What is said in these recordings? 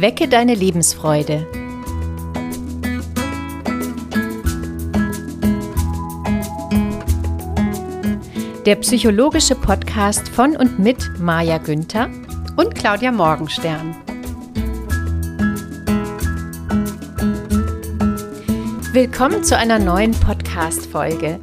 Wecke deine Lebensfreude. Der psychologische Podcast von und mit Maja Günther und Claudia Morgenstern. Willkommen zu einer neuen Podcast-Folge.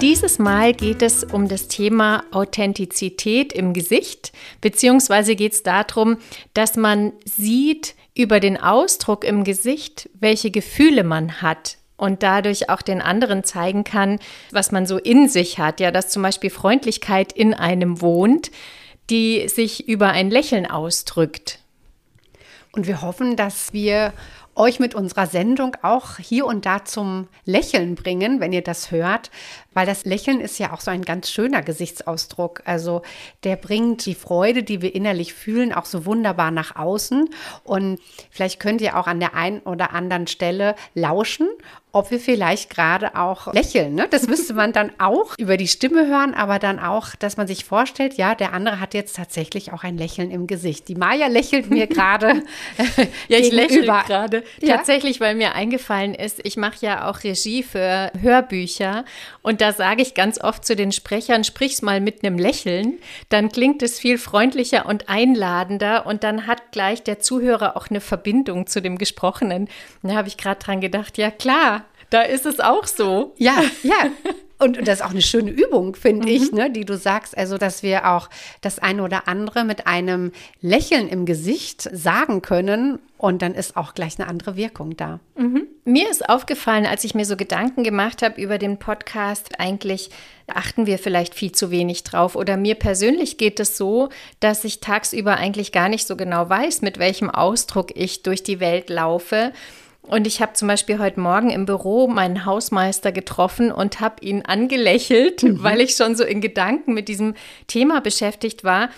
Dieses Mal geht es um das Thema Authentizität im Gesicht, beziehungsweise geht es darum, dass man sieht über den Ausdruck im Gesicht, welche Gefühle man hat und dadurch auch den anderen zeigen kann, was man so in sich hat. Ja, dass zum Beispiel Freundlichkeit in einem wohnt, die sich über ein Lächeln ausdrückt. Und wir hoffen, dass wir euch mit unserer Sendung auch hier und da zum Lächeln bringen, wenn ihr das hört, weil das Lächeln ist ja auch so ein ganz schöner Gesichtsausdruck. Also der bringt die Freude, die wir innerlich fühlen, auch so wunderbar nach außen. Und vielleicht könnt ihr auch an der einen oder anderen Stelle lauschen ob wir vielleicht gerade auch lächeln. Ne? Das müsste man dann auch über die Stimme hören, aber dann auch, dass man sich vorstellt, ja, der andere hat jetzt tatsächlich auch ein Lächeln im Gesicht. Die Maja lächelt mir gerade. ja, ich lächle gerade. Ja? Tatsächlich, weil mir eingefallen ist, ich mache ja auch Regie für Hörbücher und da sage ich ganz oft zu den Sprechern, sprich's mal mit einem Lächeln, dann klingt es viel freundlicher und einladender und dann hat gleich der Zuhörer auch eine Verbindung zu dem Gesprochenen. Da habe ich gerade dran gedacht, ja klar, da ist es auch so. Ja, ja. Und, das ist auch eine schöne Übung, finde mhm. ich, ne, die du sagst, also dass wir auch das eine oder andere mit einem Lächeln im Gesicht sagen können und dann ist auch gleich eine andere Wirkung da. Mhm. Mir ist aufgefallen, als ich mir so Gedanken gemacht habe über den Podcast, eigentlich achten wir vielleicht viel zu wenig drauf. Oder mir persönlich geht es so, dass ich tagsüber eigentlich gar nicht so genau weiß, mit welchem Ausdruck ich durch die Welt laufe. Und ich habe zum Beispiel heute Morgen im Büro meinen Hausmeister getroffen und habe ihn angelächelt, mhm. weil ich schon so in Gedanken mit diesem Thema beschäftigt war.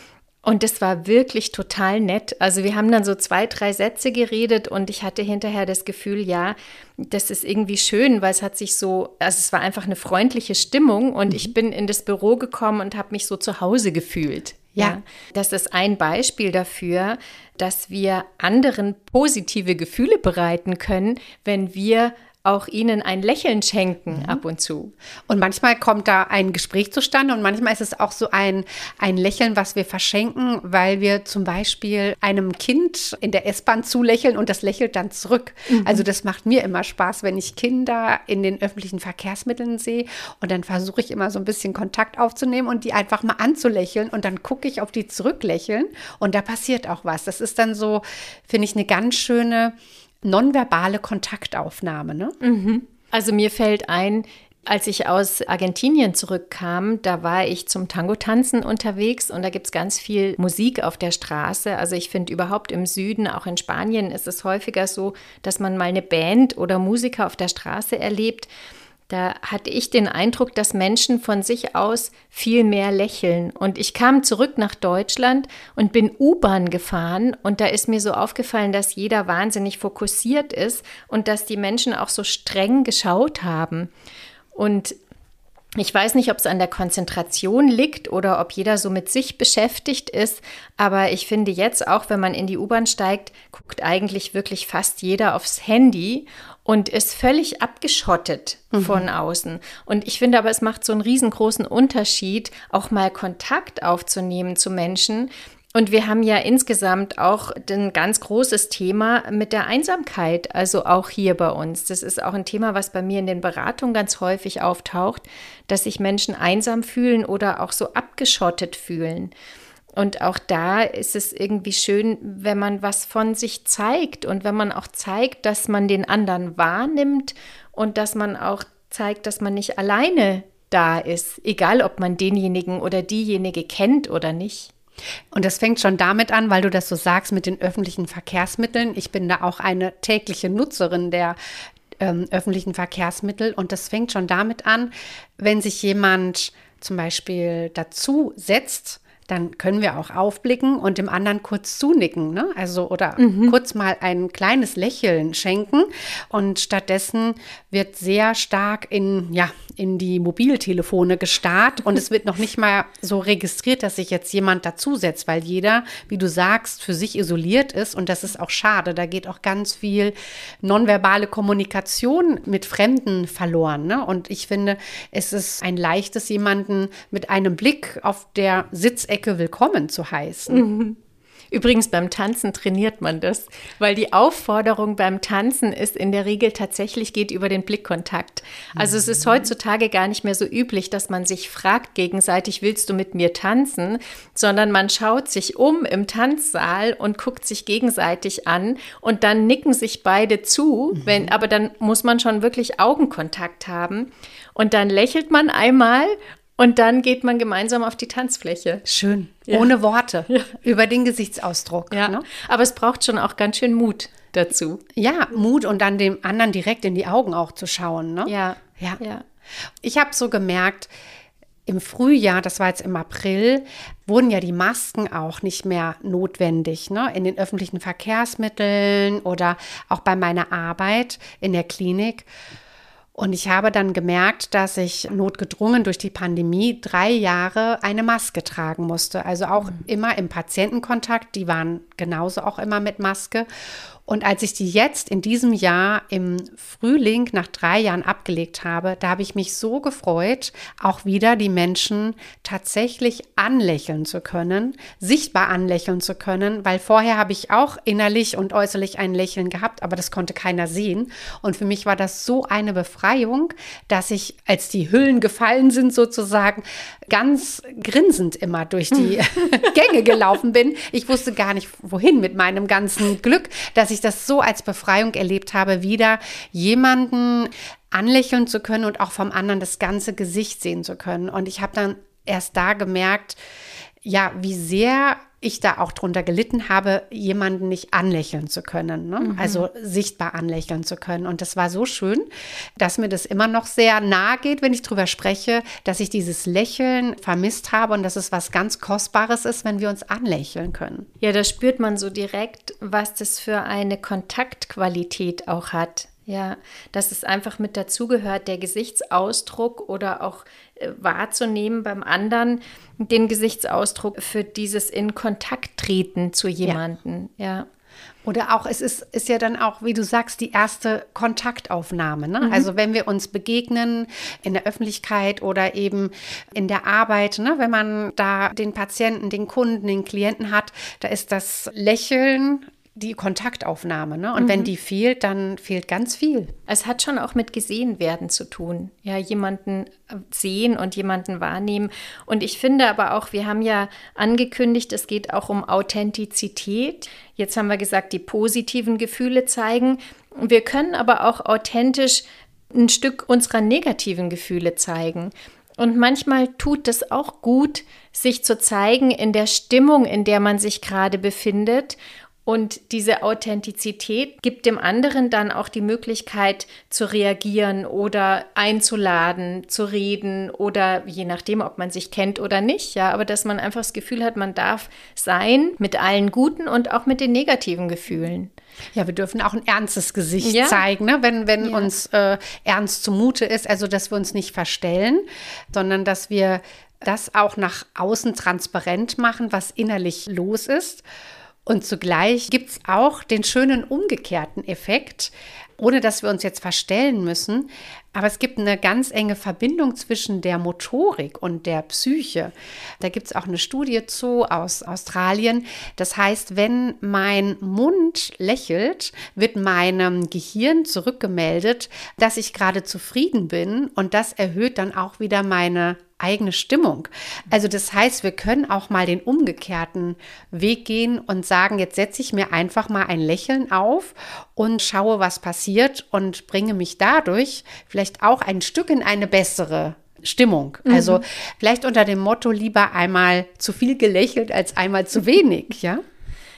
Und das war wirklich total nett. Also wir haben dann so zwei, drei Sätze geredet und ich hatte hinterher das Gefühl, ja, das ist irgendwie schön, weil es hat sich so, also es war einfach eine freundliche Stimmung und mhm. ich bin in das Büro gekommen und habe mich so zu Hause gefühlt. Ja. Das ist ein Beispiel dafür, dass wir anderen positive Gefühle bereiten können, wenn wir auch ihnen ein Lächeln schenken mhm. ab und zu. Und manchmal kommt da ein Gespräch zustande und manchmal ist es auch so ein, ein Lächeln, was wir verschenken, weil wir zum Beispiel einem Kind in der S-Bahn zulächeln und das lächelt dann zurück. Mhm. Also das macht mir immer Spaß, wenn ich Kinder in den öffentlichen Verkehrsmitteln sehe und dann versuche ich immer so ein bisschen Kontakt aufzunehmen und die einfach mal anzulächeln und dann gucke ich, ob die zurücklächeln und da passiert auch was. Das ist dann so, finde ich, eine ganz schöne nonverbale Kontaktaufnahme. Ne? Mhm. Also mir fällt ein, als ich aus Argentinien zurückkam, da war ich zum Tango-Tanzen unterwegs und da gibt es ganz viel Musik auf der Straße. Also ich finde überhaupt im Süden, auch in Spanien, ist es häufiger so, dass man mal eine Band oder Musiker auf der Straße erlebt. Da hatte ich den Eindruck, dass Menschen von sich aus viel mehr lächeln. Und ich kam zurück nach Deutschland und bin U-Bahn gefahren. Und da ist mir so aufgefallen, dass jeder wahnsinnig fokussiert ist und dass die Menschen auch so streng geschaut haben. Und ich weiß nicht, ob es an der Konzentration liegt oder ob jeder so mit sich beschäftigt ist, aber ich finde jetzt auch, wenn man in die U-Bahn steigt, guckt eigentlich wirklich fast jeder aufs Handy und ist völlig abgeschottet mhm. von außen. Und ich finde aber, es macht so einen riesengroßen Unterschied, auch mal Kontakt aufzunehmen zu Menschen. Und wir haben ja insgesamt auch ein ganz großes Thema mit der Einsamkeit, also auch hier bei uns. Das ist auch ein Thema, was bei mir in den Beratungen ganz häufig auftaucht, dass sich Menschen einsam fühlen oder auch so abgeschottet fühlen. Und auch da ist es irgendwie schön, wenn man was von sich zeigt und wenn man auch zeigt, dass man den anderen wahrnimmt und dass man auch zeigt, dass man nicht alleine da ist, egal ob man denjenigen oder diejenige kennt oder nicht. Und das fängt schon damit an, weil du das so sagst mit den öffentlichen Verkehrsmitteln. Ich bin da auch eine tägliche Nutzerin der ähm, öffentlichen Verkehrsmittel und das fängt schon damit an, wenn sich jemand zum Beispiel dazu setzt, dann können wir auch aufblicken und dem anderen kurz zunicken, ne? Also oder mhm. kurz mal ein kleines Lächeln schenken und stattdessen wird sehr stark in ja, in die Mobiltelefone gestarrt und es wird noch nicht mal so registriert, dass sich jetzt jemand dazusetzt, weil jeder, wie du sagst, für sich isoliert ist und das ist auch schade. Da geht auch ganz viel nonverbale Kommunikation mit Fremden verloren. Ne? Und ich finde, es ist ein leichtes, jemanden mit einem Blick auf der Sitzecke willkommen zu heißen. Übrigens beim Tanzen trainiert man das, weil die Aufforderung beim Tanzen ist in der Regel tatsächlich geht über den Blickkontakt. Also es ist mhm. heutzutage gar nicht mehr so üblich, dass man sich fragt gegenseitig, willst du mit mir tanzen, sondern man schaut sich um im Tanzsaal und guckt sich gegenseitig an und dann nicken sich beide zu, mhm. wenn, aber dann muss man schon wirklich Augenkontakt haben und dann lächelt man einmal und dann geht man gemeinsam auf die Tanzfläche. Schön. Ja. Ohne Worte. Ja. Über den Gesichtsausdruck. Ja. Ne? Aber es braucht schon auch ganz schön Mut dazu. Ja, Mut und dann dem anderen direkt in die Augen auch zu schauen. Ne? Ja. Ja. ja. Ich habe so gemerkt, im Frühjahr, das war jetzt im April, wurden ja die Masken auch nicht mehr notwendig. Ne? In den öffentlichen Verkehrsmitteln oder auch bei meiner Arbeit in der Klinik. Und ich habe dann gemerkt, dass ich notgedrungen durch die Pandemie drei Jahre eine Maske tragen musste. Also auch mhm. immer im Patientenkontakt. Die waren genauso auch immer mit Maske. Und als ich die jetzt in diesem Jahr im Frühling nach drei Jahren abgelegt habe, da habe ich mich so gefreut, auch wieder die Menschen tatsächlich anlächeln zu können, sichtbar anlächeln zu können, weil vorher habe ich auch innerlich und äußerlich ein Lächeln gehabt, aber das konnte keiner sehen. Und für mich war das so eine Befreiung, dass ich, als die Hüllen gefallen sind sozusagen, ganz grinsend immer durch die Gänge gelaufen bin. Ich wusste gar nicht, wohin mit meinem ganzen Glück, dass ich ich das so als Befreiung erlebt habe, wieder jemanden anlächeln zu können und auch vom anderen das ganze Gesicht sehen zu können. Und ich habe dann erst da gemerkt, ja, wie sehr ich da auch drunter gelitten habe, jemanden nicht anlächeln zu können, ne? mhm. also sichtbar anlächeln zu können. Und das war so schön, dass mir das immer noch sehr nahe geht, wenn ich drüber spreche, dass ich dieses Lächeln vermisst habe und dass es was ganz Kostbares ist, wenn wir uns anlächeln können. Ja, da spürt man so direkt, was das für eine Kontaktqualität auch hat. Ja, dass es einfach mit dazugehört, der Gesichtsausdruck oder auch äh, wahrzunehmen beim anderen, den Gesichtsausdruck für dieses in Kontakt treten zu jemanden. Ja. ja. Oder auch, es ist, ist ja dann auch, wie du sagst, die erste Kontaktaufnahme. Ne? Mhm. Also wenn wir uns begegnen in der Öffentlichkeit oder eben in der Arbeit, ne? wenn man da den Patienten, den Kunden, den Klienten hat, da ist das Lächeln die Kontaktaufnahme. Ne? Und mhm. wenn die fehlt, dann fehlt ganz viel. Es hat schon auch mit gesehen werden zu tun. Ja, jemanden äh, sehen und jemanden wahrnehmen. Und ich finde aber auch, wir haben ja angekündigt, es geht auch um Authentizität. Jetzt haben wir gesagt, die positiven Gefühle zeigen. Wir können aber auch authentisch ein Stück unserer negativen Gefühle zeigen. Und manchmal tut es auch gut, sich zu zeigen in der Stimmung, in der man sich gerade befindet und diese Authentizität gibt dem anderen dann auch die Möglichkeit zu reagieren oder einzuladen, zu reden oder je nachdem, ob man sich kennt oder nicht. Ja, aber dass man einfach das Gefühl hat, man darf sein mit allen guten und auch mit den negativen Gefühlen. Ja, wir dürfen auch ein ernstes Gesicht ja. zeigen, ne? wenn, wenn ja. uns äh, ernst zumute ist. Also, dass wir uns nicht verstellen, sondern dass wir das auch nach außen transparent machen, was innerlich los ist. Und zugleich gibt es auch den schönen umgekehrten Effekt, ohne dass wir uns jetzt verstellen müssen. Aber es gibt eine ganz enge Verbindung zwischen der Motorik und der Psyche. Da gibt es auch eine Studie zu aus Australien. Das heißt, wenn mein Mund lächelt, wird meinem Gehirn zurückgemeldet, dass ich gerade zufrieden bin. Und das erhöht dann auch wieder meine eigene Stimmung. Also das heißt, wir können auch mal den umgekehrten Weg gehen und sagen, jetzt setze ich mir einfach mal ein Lächeln auf und schaue, was passiert und bringe mich dadurch vielleicht auch ein Stück in eine bessere Stimmung. Mhm. Also vielleicht unter dem Motto lieber einmal zu viel gelächelt als einmal zu wenig, ja?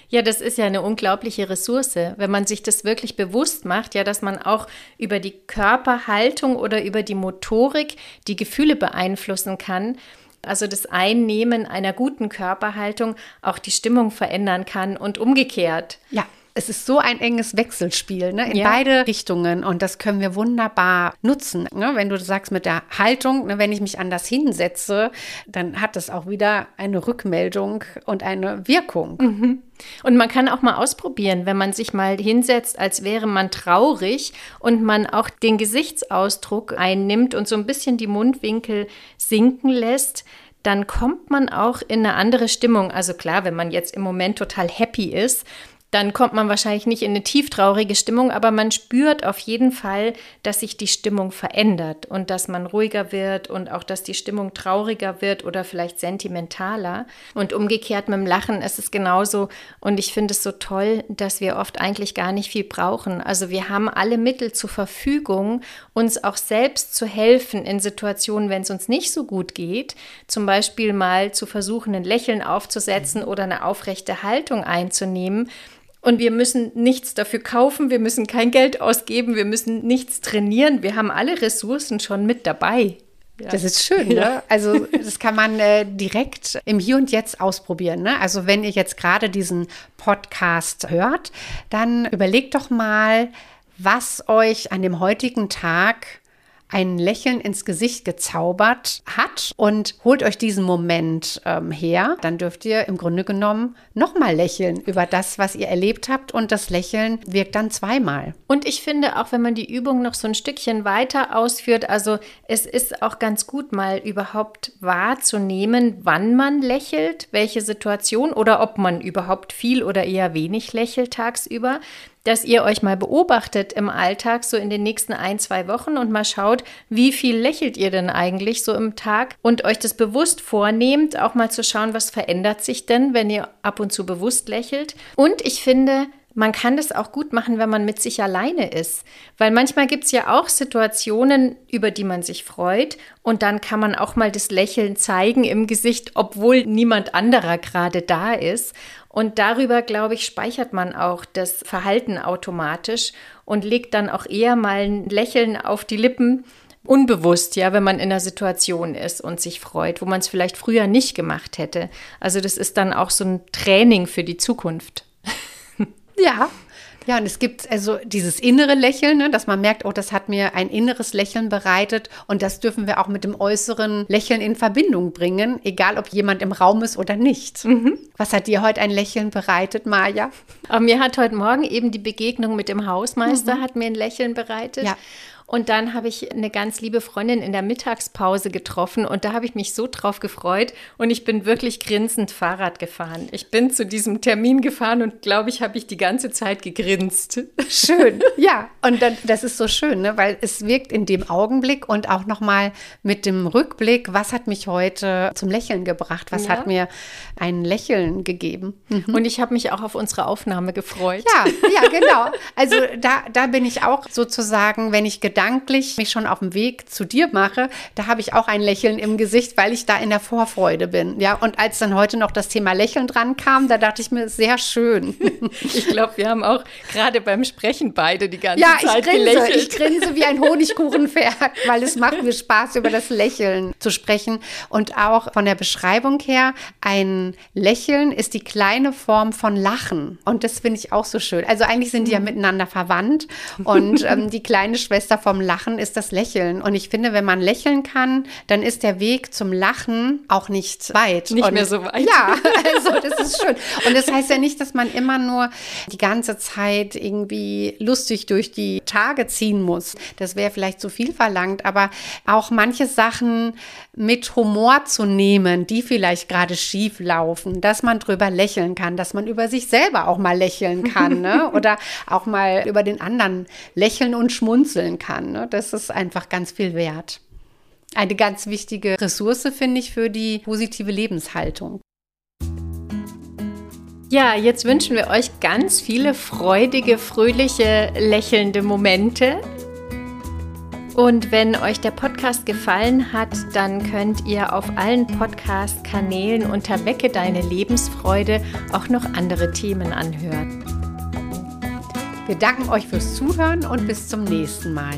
Ja, das ist ja eine unglaubliche Ressource, wenn man sich das wirklich bewusst macht, ja, dass man auch über die Körperhaltung oder über die Motorik die Gefühle beeinflussen kann. Also das Einnehmen einer guten Körperhaltung auch die Stimmung verändern kann und umgekehrt. Ja, es ist so ein enges Wechselspiel ne, in ja. beide Richtungen und das können wir wunderbar nutzen. Ne? Wenn du sagst mit der Haltung, ne, wenn ich mich anders hinsetze, dann hat das auch wieder eine Rückmeldung und eine Wirkung. Mhm. Und man kann auch mal ausprobieren, wenn man sich mal hinsetzt, als wäre man traurig und man auch den Gesichtsausdruck einnimmt und so ein bisschen die Mundwinkel sinken lässt, dann kommt man auch in eine andere Stimmung. Also klar, wenn man jetzt im Moment total happy ist, dann kommt man wahrscheinlich nicht in eine tieftraurige Stimmung, aber man spürt auf jeden Fall, dass sich die Stimmung verändert und dass man ruhiger wird und auch, dass die Stimmung trauriger wird oder vielleicht sentimentaler. Und umgekehrt mit dem Lachen ist es genauso. Und ich finde es so toll, dass wir oft eigentlich gar nicht viel brauchen. Also wir haben alle Mittel zur Verfügung, uns auch selbst zu helfen in Situationen, wenn es uns nicht so gut geht. Zum Beispiel mal zu versuchen, ein Lächeln aufzusetzen oder eine aufrechte Haltung einzunehmen und wir müssen nichts dafür kaufen, wir müssen kein Geld ausgeben, wir müssen nichts trainieren. Wir haben alle Ressourcen schon mit dabei. Ja. Das ist schön, ne? Ja. Also das kann man äh, direkt im Hier und Jetzt ausprobieren. Ne? Also wenn ihr jetzt gerade diesen Podcast hört, dann überlegt doch mal, was euch an dem heutigen Tag ein Lächeln ins Gesicht gezaubert hat. Und holt euch diesen Moment ähm, her, dann dürft ihr im Grunde genommen nochmal lächeln über das, was ihr erlebt habt. Und das Lächeln wirkt dann zweimal. Und ich finde, auch wenn man die Übung noch so ein Stückchen weiter ausführt, also es ist auch ganz gut mal überhaupt wahrzunehmen, wann man lächelt, welche Situation oder ob man überhaupt viel oder eher wenig lächelt tagsüber dass ihr euch mal beobachtet im Alltag, so in den nächsten ein, zwei Wochen und mal schaut, wie viel lächelt ihr denn eigentlich so im Tag und euch das bewusst vornehmt, auch mal zu schauen, was verändert sich denn, wenn ihr ab und zu bewusst lächelt. Und ich finde, man kann das auch gut machen, wenn man mit sich alleine ist. Weil manchmal gibt es ja auch Situationen, über die man sich freut. Und dann kann man auch mal das Lächeln zeigen im Gesicht, obwohl niemand anderer gerade da ist. Und darüber, glaube ich, speichert man auch das Verhalten automatisch und legt dann auch eher mal ein Lächeln auf die Lippen, unbewusst, ja, wenn man in einer Situation ist und sich freut, wo man es vielleicht früher nicht gemacht hätte. Also das ist dann auch so ein Training für die Zukunft. Ja, ja, und es gibt also dieses innere Lächeln, ne, dass man merkt, oh, das hat mir ein inneres Lächeln bereitet. Und das dürfen wir auch mit dem äußeren Lächeln in Verbindung bringen, egal ob jemand im Raum ist oder nicht. Mhm. Was hat dir heute ein Lächeln bereitet, Maja? Aber mir hat heute Morgen eben die Begegnung mit dem Hausmeister mhm. hat mir ein Lächeln bereitet. Ja. Und dann habe ich eine ganz liebe Freundin in der Mittagspause getroffen und da habe ich mich so drauf gefreut und ich bin wirklich grinsend Fahrrad gefahren. Ich bin zu diesem Termin gefahren und glaube ich, habe ich die ganze Zeit gegrinst. Schön, ja. Und dann, das ist so schön, ne? weil es wirkt in dem Augenblick und auch nochmal mit dem Rückblick, was hat mich heute zum Lächeln gebracht, was ja. hat mir ein Lächeln gegeben. Mhm. Und ich habe mich auch auf unsere Aufnahme gefreut. Ja, ja, genau. Also da, da bin ich auch sozusagen, wenn ich gedacht gedanklich mich schon auf dem Weg zu dir mache, da habe ich auch ein Lächeln im Gesicht, weil ich da in der Vorfreude bin. Ja, und als dann heute noch das Thema Lächeln dran kam, da dachte ich mir, sehr schön. Ich glaube, wir haben auch gerade beim Sprechen beide die ganze ja, Zeit ich grinse, gelächelt. Ich grinse wie ein Honigkuchenpferd, weil es macht mir Spaß, über das Lächeln zu sprechen. Und auch von der Beschreibung her, ein Lächeln ist die kleine Form von Lachen. Und das finde ich auch so schön. Also eigentlich sind die ja mhm. miteinander verwandt. Und ähm, die kleine Schwester von vom Lachen ist das Lächeln. Und ich finde, wenn man lächeln kann, dann ist der Weg zum Lachen auch nicht weit. Nicht und, mehr so weit. Ja, also das ist schön. Und das heißt ja nicht, dass man immer nur die ganze Zeit irgendwie lustig durch die Tage ziehen muss. Das wäre vielleicht zu viel verlangt, aber auch manche Sachen mit Humor zu nehmen, die vielleicht gerade schief laufen, dass man drüber lächeln kann, dass man über sich selber auch mal lächeln kann ne? oder auch mal über den anderen lächeln und schmunzeln kann kann. Ne? Das ist einfach ganz viel wert. Eine ganz wichtige Ressource, finde ich, für die positive Lebenshaltung. Ja, jetzt wünschen wir euch ganz viele freudige, fröhliche, lächelnde Momente. Und wenn euch der Podcast gefallen hat, dann könnt ihr auf allen Podcast-Kanälen unter Wecke deine Lebensfreude auch noch andere Themen anhören. Wir danken euch fürs Zuhören und bis zum nächsten Mal.